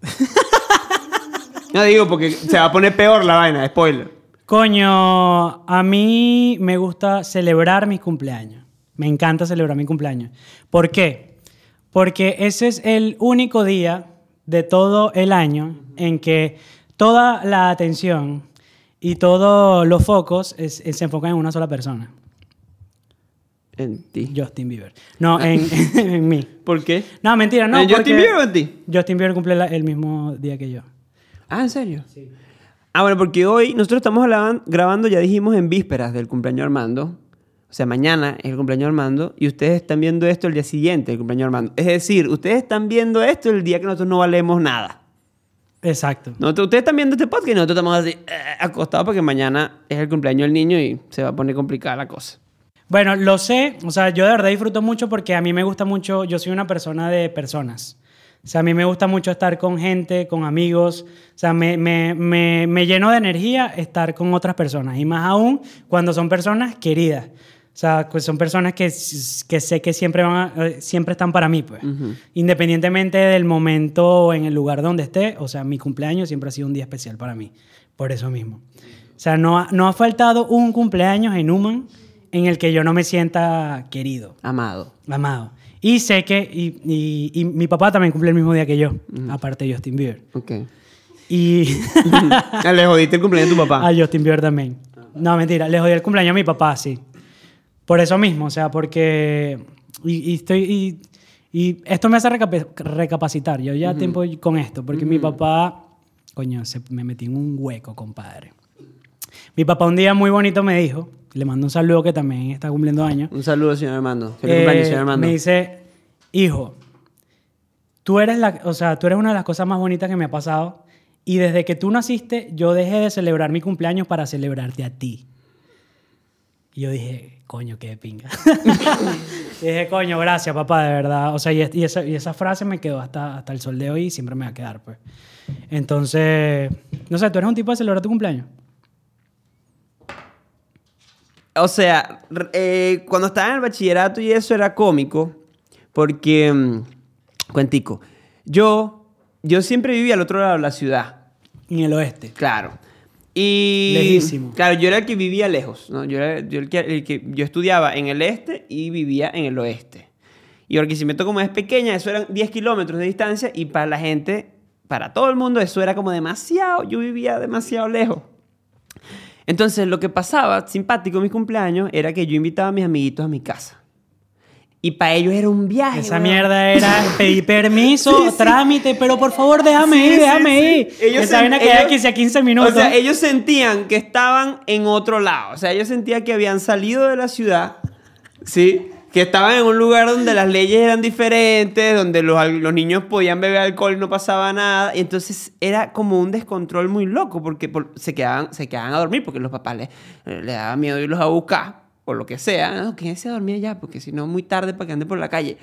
[SPEAKER 1] no digo porque se va a poner peor la vaina, spoiler.
[SPEAKER 2] Coño, a mí me gusta celebrar mis cumpleaños. Me encanta celebrar mi cumpleaños. ¿Por qué? Porque ese es el único día de todo el año en que toda la atención y todos los focos es- es- se enfocan en una sola persona.
[SPEAKER 1] En ti.
[SPEAKER 2] Justin Bieber. No, en, en mí.
[SPEAKER 1] ¿Por qué?
[SPEAKER 2] No, mentira, no.
[SPEAKER 1] ¿En Justin Bieber o en ti?
[SPEAKER 2] Justin Bieber cumple la- el mismo día que yo.
[SPEAKER 1] Ah, ¿en serio? Sí. Ah, bueno, porque hoy nosotros estamos graban- grabando, ya dijimos, en vísperas del cumpleaños Armando. O sea, mañana es el cumpleaños Armando y ustedes están viendo esto el día siguiente del cumpleaños Armando. Es decir, ustedes están viendo esto el día que nosotros no valemos nada.
[SPEAKER 2] Exacto.
[SPEAKER 1] Nosotros- ustedes están viendo este podcast y nosotros estamos así eh, acostados porque mañana es el cumpleaños del niño y se va a poner complicada la cosa.
[SPEAKER 2] Bueno, lo sé, o sea, yo de verdad disfruto mucho porque a mí me gusta mucho, yo soy una persona de personas. O sea, a mí me gusta mucho estar con gente, con amigos. O sea, me, me, me, me lleno de energía estar con otras personas. Y más aún cuando son personas queridas. O sea, pues son personas que, que sé que siempre, van a- eh, siempre están para mí, pues. Independientemente del momento o en el lugar donde esté. O sea, mi cumpleaños siempre ha sido un día especial para mí. Por eso mismo. O sea, no ha, no ha faltado un cumpleaños en Human en el que yo no me sienta querido,
[SPEAKER 1] Amado.
[SPEAKER 2] amado. Y sé que, y, y- y mi papá también cumple el mismo día que yo, aparte de Justin Bieber.
[SPEAKER 1] Ok.
[SPEAKER 2] Y
[SPEAKER 1] Ah, Le jodiste el cumpleaños a tu papá.
[SPEAKER 2] a Justin Bieber también. No, mentira, le jodí el cumpleaños a mi papá, sí. Por eso mismo, o sea, porque... Y, y estoy... Y, y esto me hace recap- recapacitar. Yo ya tiempo con esto, porque mi papá... Coño, se, me metí en un hueco, compadre. Mi papá un día muy bonito me dijo, le mando un saludo que también está cumpliendo años.
[SPEAKER 1] Un saludo, señor Armando. Feliz
[SPEAKER 2] Eh,
[SPEAKER 1] cumpleaños, señor Armando.
[SPEAKER 2] Me dice, hijo, tú eres, la, o sea, tú eres una de las cosas más bonitas que me ha pasado y desde que tú naciste yo dejé de celebrar mi cumpleaños para celebrarte a ti. Y yo dije, coño, qué de pinga. y dije, coño, gracias, papá, de verdad. O sea, y, y esa, y esa frase me quedó hasta, hasta el sol de hoy y siempre me va a quedar, pues. Entonces, no sé, ¿tú eres un tipo de celebrar tu cumpleaños?
[SPEAKER 1] O sea, eh, cuando estaba en el bachillerato y eso era cómico, porque, mm, cuentico, yo, yo siempre vivía al otro lado de la ciudad,
[SPEAKER 2] En el oeste.
[SPEAKER 1] claro. Y,
[SPEAKER 2] Lejísimo.
[SPEAKER 1] Claro, yo era el que vivía lejos, ¿no? Yo, era, yo el que, el que- yo estudiaba en el este y vivía en el oeste. Y Barquisimeto como es pequeña, eso eran 10 kilómetros de distancia y para la gente, para todo el mundo, eso era como demasiado, yo vivía demasiado lejos. Entonces, lo que pasaba, simpático en mis cumpleaños, era que yo invitaba a mis amiguitos a mi casa. Y para ellos era un viaje.
[SPEAKER 2] Esa
[SPEAKER 1] weón.
[SPEAKER 2] mierda era pedir permiso,
[SPEAKER 1] Sí, sí.
[SPEAKER 2] trámite, pero por favor déjame
[SPEAKER 1] Sí,
[SPEAKER 2] ir, déjame ir.
[SPEAKER 1] Ellos
[SPEAKER 2] Esa vaina
[SPEAKER 1] ellos-
[SPEAKER 2] 15 a 15 minutos.
[SPEAKER 1] O sea, ellos sentían que estaban en otro lado. O sea, ellos sentían que habían salido de la ciudad, ¿sí? Que estaban en un lugar donde las leyes eran diferentes, donde los, niños podían beber alcohol y no pasaba nada. Y entonces era como un descontrol muy loco porque por- se, quedaban, se quedaban a dormir porque los papás les, les daba miedo irlos a buscar o lo que sea. No, quédense a dormir allá porque si no, muy tarde para que anden por la calle.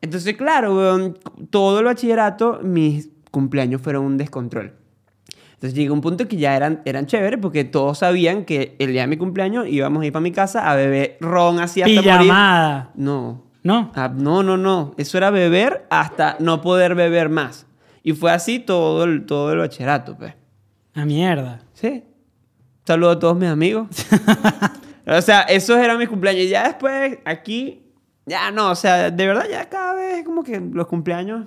[SPEAKER 1] Entonces, claro, weón, todo el bachillerato, mis cumpleaños fueron un descontrol. Entonces llegó un punto que ya eran, eran chéveres porque todos sabían que el día de mi cumpleaños íbamos a ir para mi casa a beber ron así hasta morir.
[SPEAKER 2] Pijamada.
[SPEAKER 1] No.
[SPEAKER 2] ¿No?
[SPEAKER 1] Ah, no, no, no. Eso era beber hasta no poder beber más. Y fue así todo el, todo el bachillerato, pues.
[SPEAKER 2] A mierda.
[SPEAKER 1] Sí. Saludo a todos mis amigos. o sea, esos eran mis cumpleaños. Y ya después, aquí, ya no, o sea, de verdad ya cada vez como que los cumpleaños...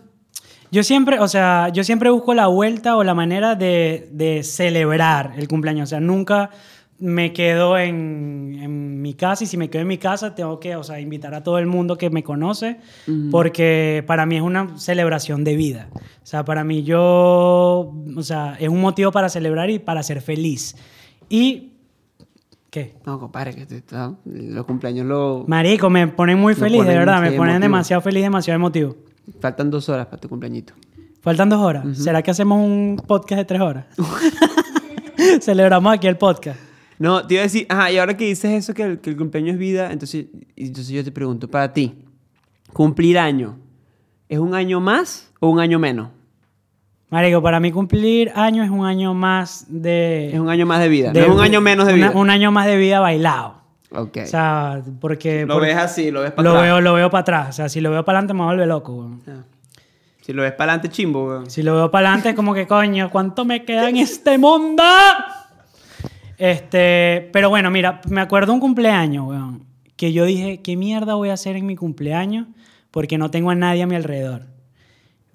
[SPEAKER 2] Yo siempre, o sea, yo siempre busco la vuelta o la manera de, de celebrar el cumpleaños. O sea, nunca me quedo en, en mi casa y si me quedo en mi casa tengo que, o sea, invitar a todo el mundo que me conoce porque para mí es una celebración de vida. O sea, para mí yo, o sea, es un motivo para celebrar y para ser feliz. Y, ¿qué?
[SPEAKER 1] No, compadre, que te- no, los cumpleaños lo...
[SPEAKER 2] Marico, me ponen muy feliz, de verdad, me ponen
[SPEAKER 1] emotivo.
[SPEAKER 2] demasiado feliz, demasiado emotivo.
[SPEAKER 1] Faltan dos horas para tu cumpleañito.
[SPEAKER 2] Faltan dos horas. ¿Será que hacemos un podcast de tres horas? Celebramos aquí el podcast.
[SPEAKER 1] No, te iba a decir, ajá, y ahora que dices eso, que el, que el cumpleaños es vida, entonces, entonces yo te pregunto, para ti, cumplir año, ¿es un año más o un año menos?
[SPEAKER 2] Marico, para mí cumplir años es un año más de...
[SPEAKER 1] Es un año más de vida,
[SPEAKER 2] de-
[SPEAKER 1] no es un año menos de
[SPEAKER 2] una-
[SPEAKER 1] vida.
[SPEAKER 2] un año más de vida bailado.
[SPEAKER 1] Ok.
[SPEAKER 2] O sea, porque...
[SPEAKER 1] lo ves así, lo ves para
[SPEAKER 2] Lo
[SPEAKER 1] atrás.
[SPEAKER 2] veo, lo veo para atrás. O sea, si lo veo para adelante me vuelve loco. weón.
[SPEAKER 1] Ah. Si lo ves para adelante, chimbo, weón.
[SPEAKER 2] Si lo veo para adelante es como que, coño, ¿cuánto me queda en este mundo? Este, pero bueno, mira, me acuerdo un cumpleaños, weón, que yo dije, ¿qué mierda voy a hacer en mi cumpleaños? Porque no tengo a nadie a mi alrededor.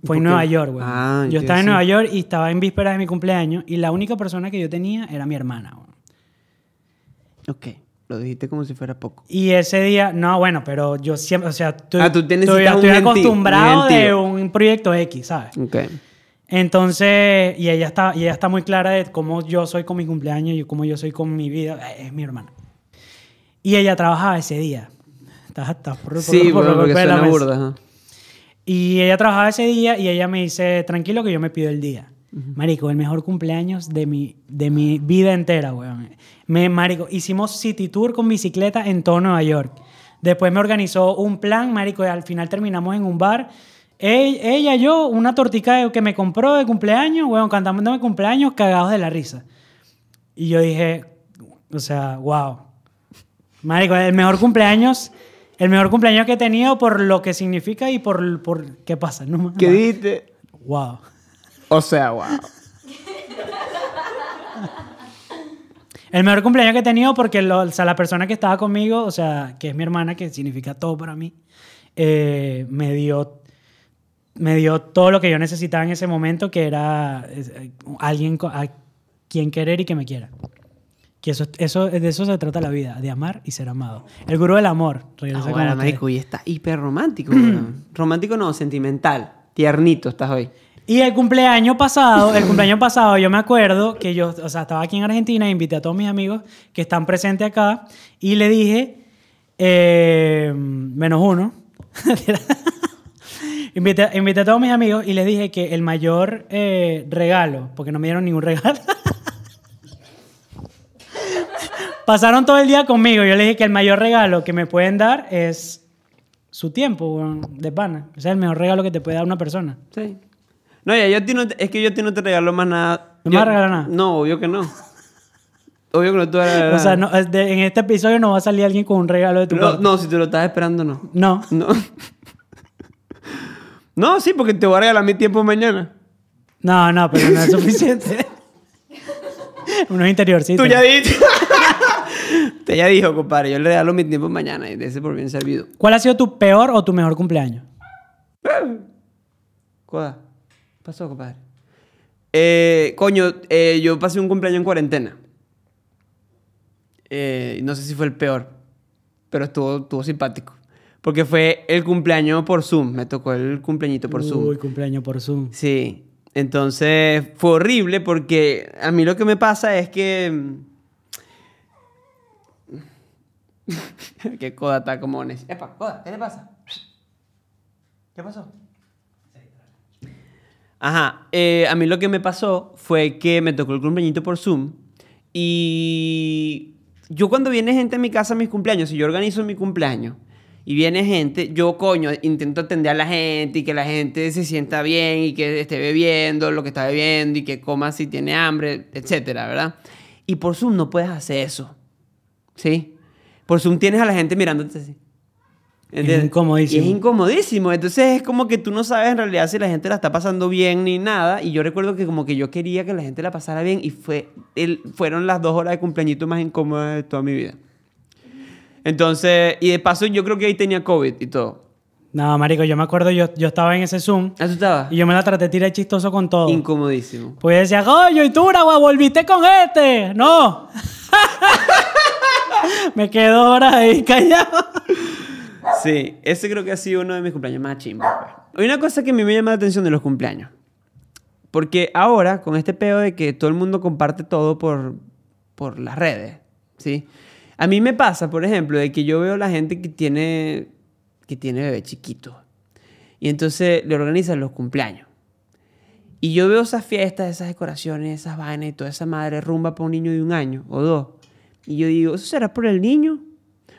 [SPEAKER 2] Fue en. Nueva York, weón.
[SPEAKER 1] Ah,
[SPEAKER 2] yo estaba en. Nueva York y estaba en vísperas de mi cumpleaños y la única persona que yo tenía era mi hermana, weón.
[SPEAKER 1] Ok, lo dijiste como si fuera poco.
[SPEAKER 2] Y ese día, no, bueno, pero yo siempre, o sea, estoy,
[SPEAKER 1] Ah, tú
[SPEAKER 2] estoy,
[SPEAKER 1] necesitas un
[SPEAKER 2] acostumbrado de un proyecto X, ¿sabes?
[SPEAKER 1] Ok.
[SPEAKER 2] Entonces, y ella está, y ella está muy clara de cómo yo soy con mi cumpleaños y cómo yo soy con mi vida. Eh, Es mi hermana. Y ella trabajaba ese día. Estás estás por,
[SPEAKER 1] Sí,
[SPEAKER 2] por- por-
[SPEAKER 1] porque
[SPEAKER 2] por la
[SPEAKER 1] suena burda. ajá.
[SPEAKER 2] Y ella trabajaba ese día y ella me dice, tranquilo que yo me pido el día. Marico, el mejor cumpleaños de mi, de mi vida entera, weón. Me, marico, hicimos city tour con bicicleta en todo Nueva York. Después me organizó un plan, marico, y al final terminamos en un bar. Ella, ella, yo, una tortica que me compró de cumpleaños, weón, cantando de cumpleaños, cagados de la risa. Y yo dije, o sea, wow. Marico, el mejor cumpleaños, el mejor cumpleaños que he tenido por lo que significa y por, por qué pasa, ¿no?
[SPEAKER 1] ¿Qué dijiste?
[SPEAKER 2] Wow.
[SPEAKER 1] O sea, wow.
[SPEAKER 2] El mejor cumpleaños que he tenido porque lo- o sea, la persona que estaba conmigo, o sea, que es mi hermana, que significa todo para mí, eh, me dio me dio todo lo que yo necesitaba en ese momento, que era eh, alguien a quien querer y que me quiera. Que eso, eso, de eso se trata la vida, de amar y ser amado. El gurú del amor. regresa
[SPEAKER 1] Ahora, marico, y está hiper romántico. Romántico no, sentimental. Tiernito estás hoy.
[SPEAKER 2] Y el cumpleaños pasado, el cumpleaños pasado, yo me acuerdo que yo, o sea, estaba aquí en Argentina e invité a todos mis amigos que están presentes acá y le dije, eh, menos uno, invité, invité a todos mis amigos y les dije que el mayor eh, regalo, porque no me dieron ningún regalo, pasaron todo el día conmigo. Yo les dije que el mayor regalo que me pueden dar es su tiempo, de pana. Ese es el mejor regalo que te puede dar una persona.
[SPEAKER 1] Sí. No, ya, yo a ti no es que yo a ti no te regalo más nada.
[SPEAKER 2] ¿No me
[SPEAKER 1] Yo-
[SPEAKER 2] vas a regalar nada?
[SPEAKER 1] No, obvio que no. Obvio que no regalar
[SPEAKER 2] O sea, no, es de- en este episodio no va a salir alguien con un regalo de tu
[SPEAKER 1] no,
[SPEAKER 2] parte.
[SPEAKER 1] no, si te lo estás esperando, no.
[SPEAKER 2] No.
[SPEAKER 1] No. No, sí, porque te voy a regalar mi tiempo mañana.
[SPEAKER 2] No, no, pero no es suficiente. Unos interiorcitos.
[SPEAKER 1] Tú ya dijiste. Te ya dijo, compadre, yo le regalo mi tiempo mañana y de ese por bien servido.
[SPEAKER 2] ¿Cuál ha sido tu peor o tu mejor cumpleaños?
[SPEAKER 1] Coda. ¿Qué pasó, compadre? Eh, coño, eh, yo pasé un cumpleaños en cuarentena. Eh, no sé si fue el peor, pero estuvo, estuvo simpático. Porque fue el cumpleaños por Zoom. Me tocó el cumpleañito por Zoom.
[SPEAKER 2] Uy, cumpleaños por Zoom.
[SPEAKER 1] Sí. Entonces fue horrible porque a mí lo que me pasa es que. que Coda está como. Epa, Coda, ¿qué te pasa? ¿Qué pasó? Ajá, eh, a mí lo que me pasó fue que me tocó el cumpleañito por Zoom y yo cuando viene gente a mi casa a mis cumpleaños, si yo organizo mi cumpleaños y viene gente, yo coño intento atender a la gente y que la gente se sienta bien y que esté bebiendo lo que está bebiendo y que coma si tiene hambre, etcétera, ¿verdad? Y por Zoom no puedes hacer eso, ¿sí? Por Zoom tienes a la gente mirándote así. ¿Entiendes?
[SPEAKER 2] incomodísimo.
[SPEAKER 1] Y es incomodísimo. Entonces es como que tú no sabes en realidad si la gente la está pasando bien ni nada. Y yo recuerdo que como que yo quería que la gente la pasara bien y fue el, fueron las dos horas de cumpleañito más incómodas de toda mi vida. Entonces, y de paso yo creo que ahí tenía COVID y todo.
[SPEAKER 2] No, marico, yo me acuerdo, yo, yo estaba en ese Zoom
[SPEAKER 1] ¿Ah, tú estabas?
[SPEAKER 2] y yo me la traté de tirar chistoso con todo.
[SPEAKER 1] Incomodísimo.
[SPEAKER 2] Pues decía, coño, y tú, Uragua, volviste con este. No. me quedo horas ahí callado.
[SPEAKER 1] Sí, ese creo que ha sido uno de mis cumpleaños más chimbos. pues. Hay una cosa que a mí me llama la atención de los cumpleaños. Porque ahora, con este peo de que todo el mundo comparte todo por, por las redes, ¿sí? A mí me pasa, por ejemplo, de que yo veo la gente que tiene, que tiene bebé chiquito. Y entonces le organizan los cumpleaños. Y yo veo esas fiestas, esas decoraciones, esas vainas y toda esa madre rumba para un niño de un año o dos. Y yo digo, ¿eso será por el niño?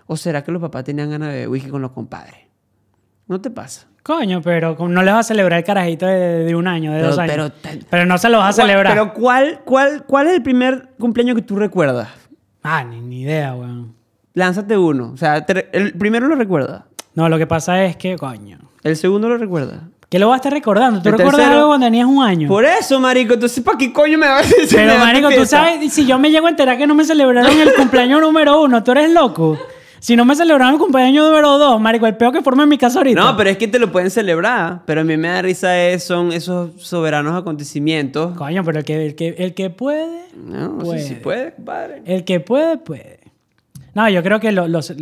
[SPEAKER 1] ¿O será que los papás tenían ganas de beber whisky con los compadres? ¿No te pasa?
[SPEAKER 2] Coño, pero como no le vas a celebrar el carajito de, de un año, de
[SPEAKER 1] Pero-
[SPEAKER 2] dos años.
[SPEAKER 1] pero
[SPEAKER 2] Pero, no se lo vas a
[SPEAKER 1] ¿Cuál-
[SPEAKER 2] celebrar.
[SPEAKER 1] Pero ¿cuál, cuál, ¿cuál es el primer cumpleaños que tú recuerdas?
[SPEAKER 2] Ah, ni, ni idea, weón.
[SPEAKER 1] Lánzate uno. O sea, te el primero lo recuerdas.
[SPEAKER 2] No, lo que pasa es que, coño.
[SPEAKER 1] El segundo lo recuerdas.
[SPEAKER 2] ¿Qué lo vas a estar recordando? ¿Tú
[SPEAKER 1] El
[SPEAKER 2] recuerdas
[SPEAKER 1] tercero-
[SPEAKER 2] algo cuando tenías un año?
[SPEAKER 1] Por eso, marico. Entonces, ¿para qué coño me vas a decir?
[SPEAKER 2] Pero, marico, tú sabes, si yo me llego a enterar que no me celebraron el cumpleaños número uno, tú eres loco. Si no me celebraron el cumpleaños número dos, marico, el peor que forma en mi casa ahorita.
[SPEAKER 1] No, pero es que te lo pueden celebrar. Pero a mí me da risa es, son esos soberanos acontecimientos.
[SPEAKER 2] Coño, pero el que, el que, el que puede,
[SPEAKER 1] No,
[SPEAKER 2] puede.
[SPEAKER 1] sí puede, compadre.
[SPEAKER 2] El que puede, puede. No, yo creo que lo- los,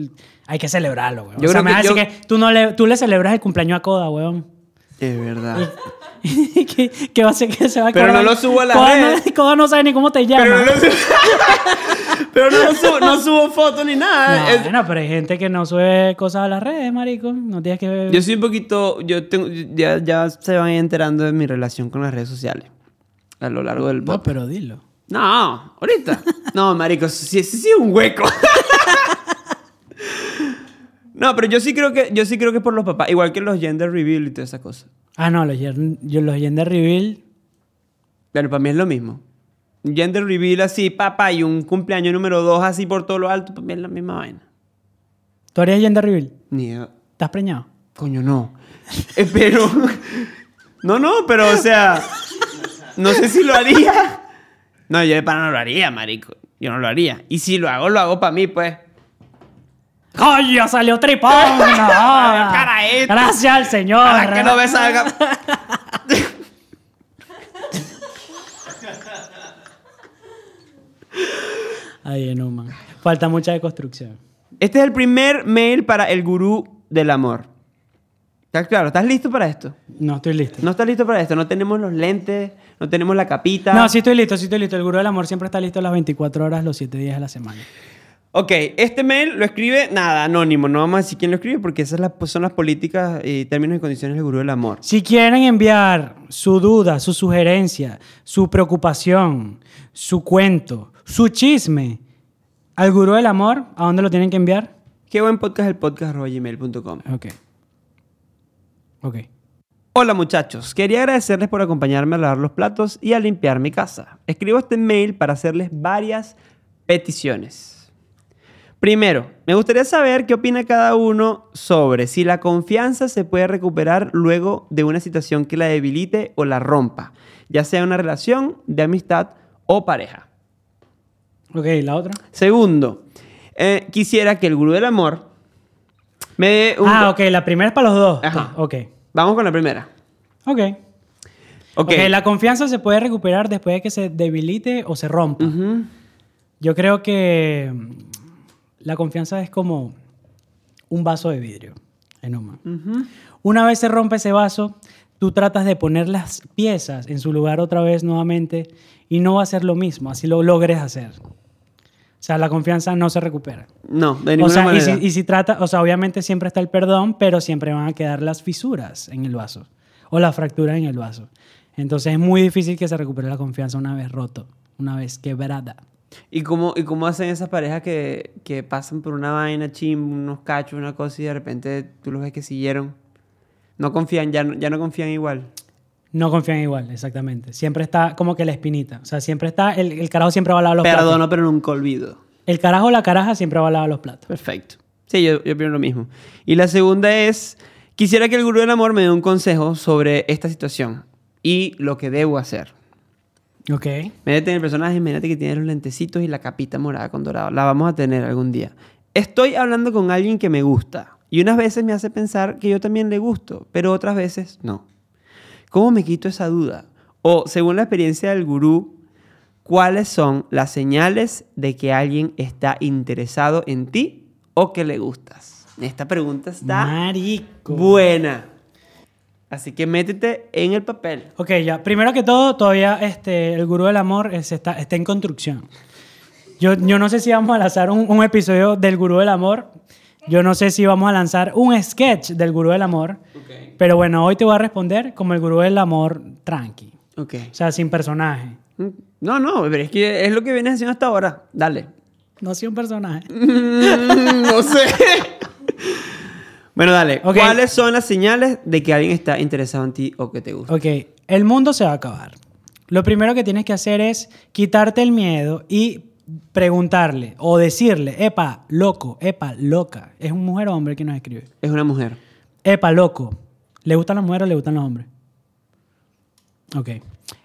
[SPEAKER 2] hay que celebrarlo, weón.
[SPEAKER 1] Yo
[SPEAKER 2] o sea,
[SPEAKER 1] creo
[SPEAKER 2] me
[SPEAKER 1] que yo-
[SPEAKER 2] que tú, no le, tú le celebras el cumpleaños a Coda, weón.
[SPEAKER 1] Es verdad.
[SPEAKER 2] ¿Qué, qué va a ser que se va a
[SPEAKER 1] Pero
[SPEAKER 2] acordar?
[SPEAKER 1] no lo subo a
[SPEAKER 2] Coda
[SPEAKER 1] redes.
[SPEAKER 2] No, Coda no sabe ni cómo te llamas.
[SPEAKER 1] Pero no, lo subo, pero no, lo subo, no subo fotos ni nada.
[SPEAKER 2] No,
[SPEAKER 1] Es-
[SPEAKER 2] bueno, pero hay gente que no sube cosas a las redes, marico. No tienes que...
[SPEAKER 1] Yo soy un poquito, yo tengo, ya, ya se van enterando de mi relación con las redes sociales a lo largo del
[SPEAKER 2] No,
[SPEAKER 1] podcast.
[SPEAKER 2] pero dilo.
[SPEAKER 1] No, ahorita. No, marico, sí, sí, sí es un hueco. No, pero yo sí creo que yo sí creo que es por los papás, igual que los gender reveal y todas esas cosas.
[SPEAKER 2] Ah, no, los, yo, los gender reveal...
[SPEAKER 1] Pero para mí es lo mismo. Gender reveal así, papá, y un cumpleaños número dos así por todo lo alto, para mí es la misma vaina.
[SPEAKER 2] ¿Tú harías gender reveal?
[SPEAKER 1] Ni idea.
[SPEAKER 2] ¿Estás preñado?
[SPEAKER 1] Coño, no. Eh, pero. No, no, pero o sea. No sé si lo haría. No, yo de pana no lo haría, marico. Yo no lo haría. Y si lo hago, lo hago para mí, pues.
[SPEAKER 2] ¡Coño, salió tripón! No. Gracias al Señor.
[SPEAKER 1] Para que no me salga.
[SPEAKER 2] Ay, no, man. Falta mucha deconstrucción.
[SPEAKER 1] Este es el primer mail para el gurú del amor. ¿Estás claro? ¿Estás listo para esto?
[SPEAKER 2] No estoy listo.
[SPEAKER 1] No estás listo para esto. No tenemos los lentes, no tenemos la capita.
[SPEAKER 2] No, sí estoy listo, sí estoy listo. El gurú del amor siempre está listo las 24 horas, los 7 días de la semana.
[SPEAKER 1] Ok, este mail lo escribe, nada, anónimo. No vamos a decir quién lo escribe porque esas son las políticas y términos y condiciones del gurú del amor.
[SPEAKER 2] Si quieren enviar su duda, su sugerencia, su preocupación, su cuento, su chisme Al gurú del amor, ¿a dónde lo tienen que enviar?
[SPEAKER 1] Qué buen podcast el podcast arroba gmail.com.
[SPEAKER 2] Ok. Ok.
[SPEAKER 1] Hola muchachos, quería agradecerles por acompañarme a lavar los platos y a limpiar mi casa. Escribo este mail para hacerles varias peticiones. Primero, me gustaría saber qué opina cada uno sobre si la confianza se puede recuperar luego de una situación que la debilite o la rompa, ya sea una relación de amistad o pareja.
[SPEAKER 2] Ok, la otra.
[SPEAKER 1] Segundo, eh, quisiera que el gurú del amor me dé un...
[SPEAKER 2] Ah, ok, la primera es para los dos.
[SPEAKER 1] Ajá.
[SPEAKER 2] Ok.
[SPEAKER 1] Vamos con la primera.
[SPEAKER 2] Ok.
[SPEAKER 1] Ok.
[SPEAKER 2] Ok, la confianza se puede recuperar después de que se debilite o se rompa. Yo creo que la confianza es como un vaso de vidrio. Enoma. Una vez se rompe ese vaso, tú tratas de poner las piezas en su lugar otra vez nuevamente y no va a ser lo mismo, así lo logres hacer. O sea, la confianza no se recupera.
[SPEAKER 1] No, de
[SPEAKER 2] O
[SPEAKER 1] ninguna
[SPEAKER 2] sea, y
[SPEAKER 1] manera.
[SPEAKER 2] si, y si trata, o sea, obviamente siempre está el perdón, pero siempre van a quedar las fisuras en el vaso o las fracturas en el vaso. Entonces es muy difícil que se recupere la confianza una vez roto, una vez quebrada.
[SPEAKER 1] ¿Y cómo, ¿Y cómo hacen esas parejas que, que pasan por una vaina, chim, unos cachos, una cosa y de repente tú los ves que siguieron? No confían, ya no, ya no confían igual.
[SPEAKER 2] No confían igual, exactamente. Siempre está como que la espinita. O sea, siempre está, el, el carajo siempre va a lavar los
[SPEAKER 1] Perdono,
[SPEAKER 2] platos.
[SPEAKER 1] pero nunca olvido.
[SPEAKER 2] El carajo o la caraja siempre va a lavar los platos.
[SPEAKER 1] Perfecto. Sí, yo, yo opino lo mismo. Y la segunda es, quisiera que el gurú del amor me dé un consejo sobre esta situación y lo que debo hacer.
[SPEAKER 2] Ok.
[SPEAKER 1] Métete en el personaje, imagínate que tiene los lentecitos y la capita morada con dorado. La vamos a tener algún día. Estoy hablando con alguien que me gusta y unas veces me hace pensar que yo también le gusto, pero otras veces no. ¿Cómo me quito esa duda? O, según la experiencia del gurú, ¿cuáles son las señales de que alguien está interesado en ti o que le gustas? Esta pregunta está
[SPEAKER 2] Marico.
[SPEAKER 1] buena. Así que métete en el papel.
[SPEAKER 2] Ok, ya. Primero que todo, todavía este, el gurú del amor es- está, está en construcción. Yo, yo no sé si vamos a lanzar un, un episodio del gurú del amor. Yo no sé si vamos a lanzar un sketch del gurú del amor. Pero bueno, hoy te voy a responder como el gurú del amor tranqui.
[SPEAKER 1] Ok.
[SPEAKER 2] O sea, sin personaje.
[SPEAKER 1] No, no, pero es que es lo que vienes haciendo hasta ahora. Dale.
[SPEAKER 2] No soy un personaje.
[SPEAKER 1] no sé. bueno, dale. ¿Cuáles son las señales de que alguien está interesado en ti o que te gusta?
[SPEAKER 2] Ok, el mundo se va a acabar. Lo primero que tienes que hacer es quitarte el miedo y preguntarle o decirle, epa, loco, epa, loca. Es un mujer o hombre que nos escribe.
[SPEAKER 1] Es una mujer.
[SPEAKER 2] Epa, loco. ¿Le gustan las mujeres o le gustan los hombres? Ok.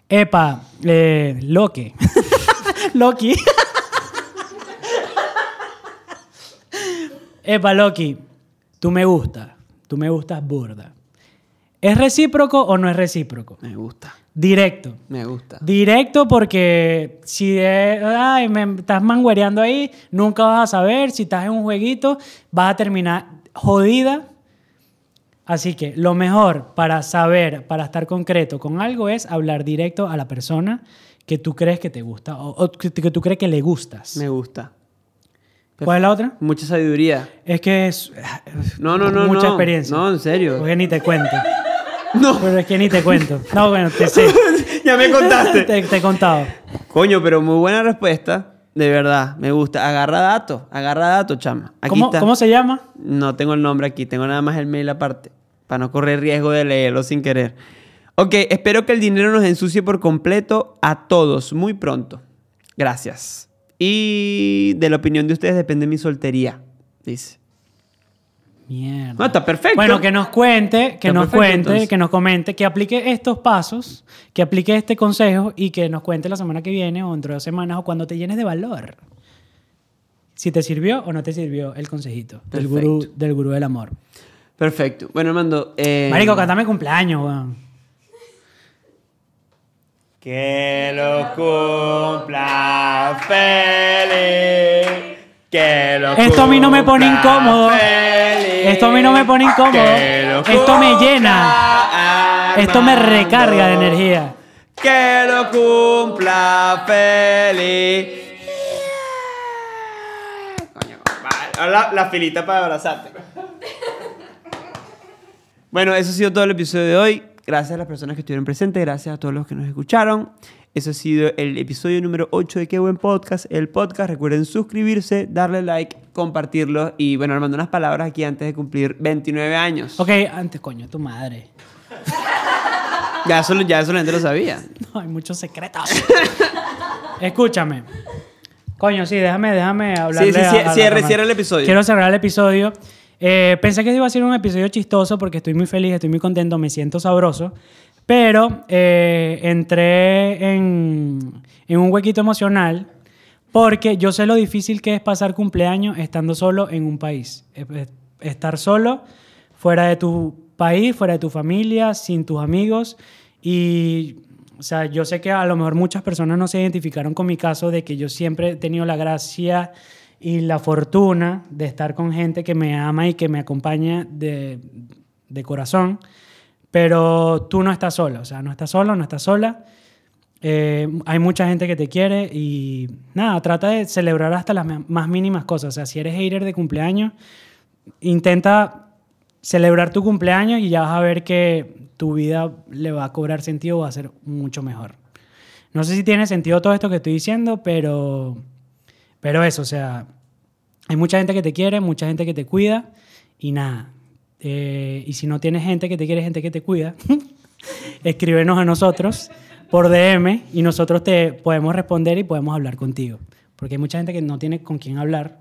[SPEAKER 2] Epa, eh, Loki. Loki. Epa, Loki. Tú me gustas. Tú me gustas burda. ¿Es recíproco o no es recíproco?
[SPEAKER 1] Me gusta.
[SPEAKER 2] Directo.
[SPEAKER 1] Me gusta.
[SPEAKER 2] Directo porque si es- ay, me estás manguereando ahí, nunca vas a saber. Si estás en un jueguito, vas a terminar jodida. Así que lo mejor para saber, para estar concreto con algo es hablar directo a la persona que tú crees que te gusta o, o que, que tú crees que le gustas.
[SPEAKER 1] Me gusta.
[SPEAKER 2] ¿Cuál es la otra?
[SPEAKER 1] Mucha sabiduría.
[SPEAKER 2] Es que es
[SPEAKER 1] No, no, no.
[SPEAKER 2] mucha
[SPEAKER 1] no.
[SPEAKER 2] experiencia.
[SPEAKER 1] No, en serio.
[SPEAKER 2] Porque ni te cuento.
[SPEAKER 1] No.
[SPEAKER 2] Pero es que ni te cuento. No, bueno, te sé.
[SPEAKER 1] ya me contaste.
[SPEAKER 2] te, te he contado.
[SPEAKER 1] Coño, pero muy buena respuesta. De verdad, me gusta. Agarra datos. Agarra datos, chama. Aquí
[SPEAKER 2] ¿Cómo,
[SPEAKER 1] está.
[SPEAKER 2] ¿Cómo se llama?
[SPEAKER 1] No tengo el nombre aquí, tengo nada más el mail aparte, para no correr riesgo de leerlo sin querer. Ok, espero que el dinero nos ensucie por completo a todos muy pronto. Gracias. Y de la opinión de ustedes depende mi soltería, dice.
[SPEAKER 2] Mierda.
[SPEAKER 1] No, está perfecto.
[SPEAKER 2] Bueno, que nos cuente, que
[SPEAKER 1] Está
[SPEAKER 2] nos
[SPEAKER 1] perfecto,
[SPEAKER 2] cuente,
[SPEAKER 1] entonces.
[SPEAKER 2] que nos comente, que aplique estos pasos, que aplique este consejo y que nos cuente la semana que viene o dentro de dos semanas o cuando te llenes de valor. Si te sirvió o no te sirvió el consejito del gurú, del gurú del amor.
[SPEAKER 1] Perfecto. Bueno, Armando. eh,
[SPEAKER 2] Marico, cantame cumpleaños, weón.
[SPEAKER 1] Que lo cumpla feliz. Que lo
[SPEAKER 2] Esto a mí no me pone incómodo.
[SPEAKER 1] feliz.
[SPEAKER 2] Esto a mí no me pone incómodo. Esto me llena. Esto me recarga de energía.
[SPEAKER 1] Que lo cumpla feliz. Coño, compadre. La, la filita para abrazarte. Bueno, eso ha sido todo el episodio de hoy. Gracias a las personas que estuvieron presentes, gracias a todos los que nos escucharon. Eso ha sido el episodio número 8 de Qué Buen Podcast. El podcast, recuerden suscribirse, darle like, compartirlo y, bueno, Armando, unas palabras aquí antes de cumplir 29 años.
[SPEAKER 2] Ok, antes, coño, tu madre.
[SPEAKER 1] Ya eso, ya eso la gente lo sabía.
[SPEAKER 2] No, hay muchos secretos. Escúchame. Coño, sí, déjame, déjame hablarle
[SPEAKER 1] Sí, sí,
[SPEAKER 2] a-
[SPEAKER 1] sí,
[SPEAKER 2] a
[SPEAKER 1] cierre- cierre el episodio.
[SPEAKER 2] Quiero cerrar el episodio. Eh, pensé que iba a ser un episodio chistoso porque estoy muy feliz, estoy muy contento, me siento sabroso. Pero eh, entré en, en un huequito emocional porque yo sé lo difícil que es pasar cumpleaños estando solo en un país. Estar solo fuera de tu país, fuera de tu familia, sin tus amigos. Y, o sea, yo sé que a lo mejor muchas personas no se identificaron con mi caso de que yo siempre he tenido la gracia y la fortuna de estar con gente que me ama y que me acompaña de, de corazón. Pero tú no estás sola, o sea, no estás solo, no estás sola. Eh, hay mucha gente que te quiere y nada, trata de celebrar hasta las más mínimas cosas. O sea, si eres hater de cumpleaños, intenta celebrar tu cumpleaños y ya vas a ver que tu vida le va a cobrar sentido, va a ser mucho mejor. No sé si tiene sentido todo esto que estoy diciendo, pero, pero eso, o sea, hay mucha gente que te quiere, mucha gente que te cuida y nada. Eh, y si no tienes gente que te quiere, gente que te cuida, escríbenos a nosotros por DM y nosotros te podemos responder y podemos hablar contigo. Porque hay mucha gente que no tiene con quién hablar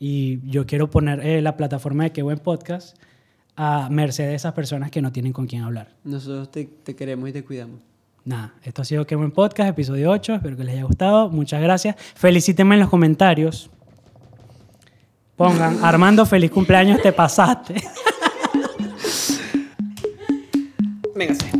[SPEAKER 2] y yo quiero poner eh, la plataforma de Qué Buen Podcast a merced de esas personas que no tienen con quién hablar.
[SPEAKER 1] Nosotros te, te queremos y te cuidamos.
[SPEAKER 2] Nada, esto ha sido Qué Buen Podcast, episodio 8. Espero que les haya gustado. Muchas gracias. Felicítenme en los comentarios. Pongan, Armando, feliz cumpleaños, te pasaste.
[SPEAKER 1] Véngase.